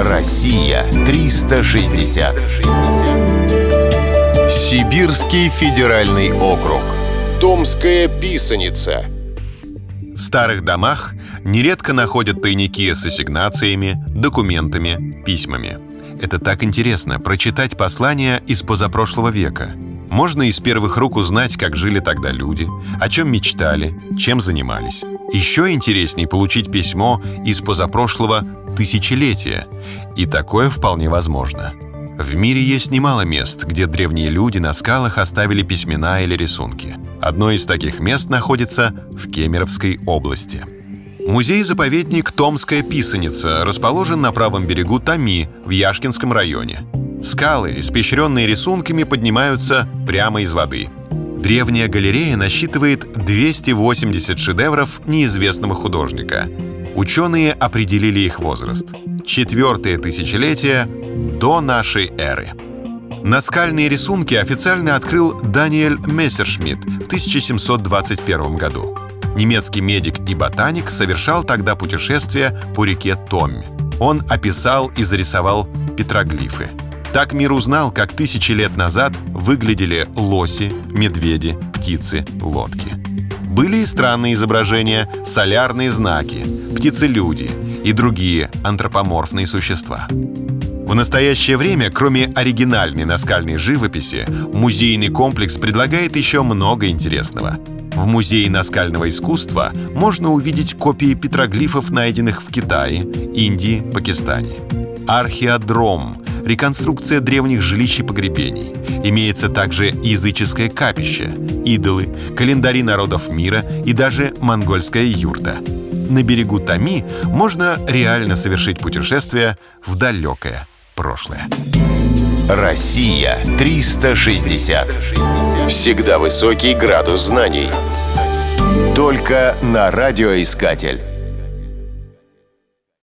Россия 360. Сибирский федеральный округ. Томская писаница. В старых домах нередко находят тайники с ассигнациями, документами, письмами. Это так интересно — прочитать послания из позапрошлого века. Можно из первых рук узнать, как жили тогда люди, о чем мечтали, чем занимались. Еще интереснее получить письмо из позапрошлого тысячелетия. И такое вполне возможно. В мире есть немало мест, где древние люди на скалах оставили письмена или рисунки. Одно из таких мест находится в Кемеровской области. Музей-заповедник «Томская писаница» расположен на правом берегу Томи в Яшкинском районе. Скалы, испещренные рисунками, поднимаются прямо из воды. Древняя галерея насчитывает 280 шедевров неизвестного художника. Ученые определили их возраст. Четвертое тысячелетие до нашей эры. Наскальные рисунки официально открыл Даниэль Мессершмитт в 1721 году. Немецкий медик и ботаник совершал тогда путешествие по реке Томми. Он описал и зарисовал петроглифы. Так мир узнал, как тысячи лет назад выглядели лоси, медведи, птицы, лодки. Были и странные изображения, солярные знаки, птицы-люди и другие антропоморфные существа. В настоящее время, кроме оригинальной наскальной живописи, музейный комплекс предлагает еще много интересного. В Музее наскального искусства можно увидеть копии петроглифов, найденных в Китае, Индии, Пакистане. Археодром реконструкция древних жилищ и погребений. Имеется также языческое капище, идолы, календари народов мира и даже монгольская юрта. На берегу Тами можно реально совершить путешествие в далекое прошлое. Россия 360. Всегда высокий градус знаний. Только на радиоискатель.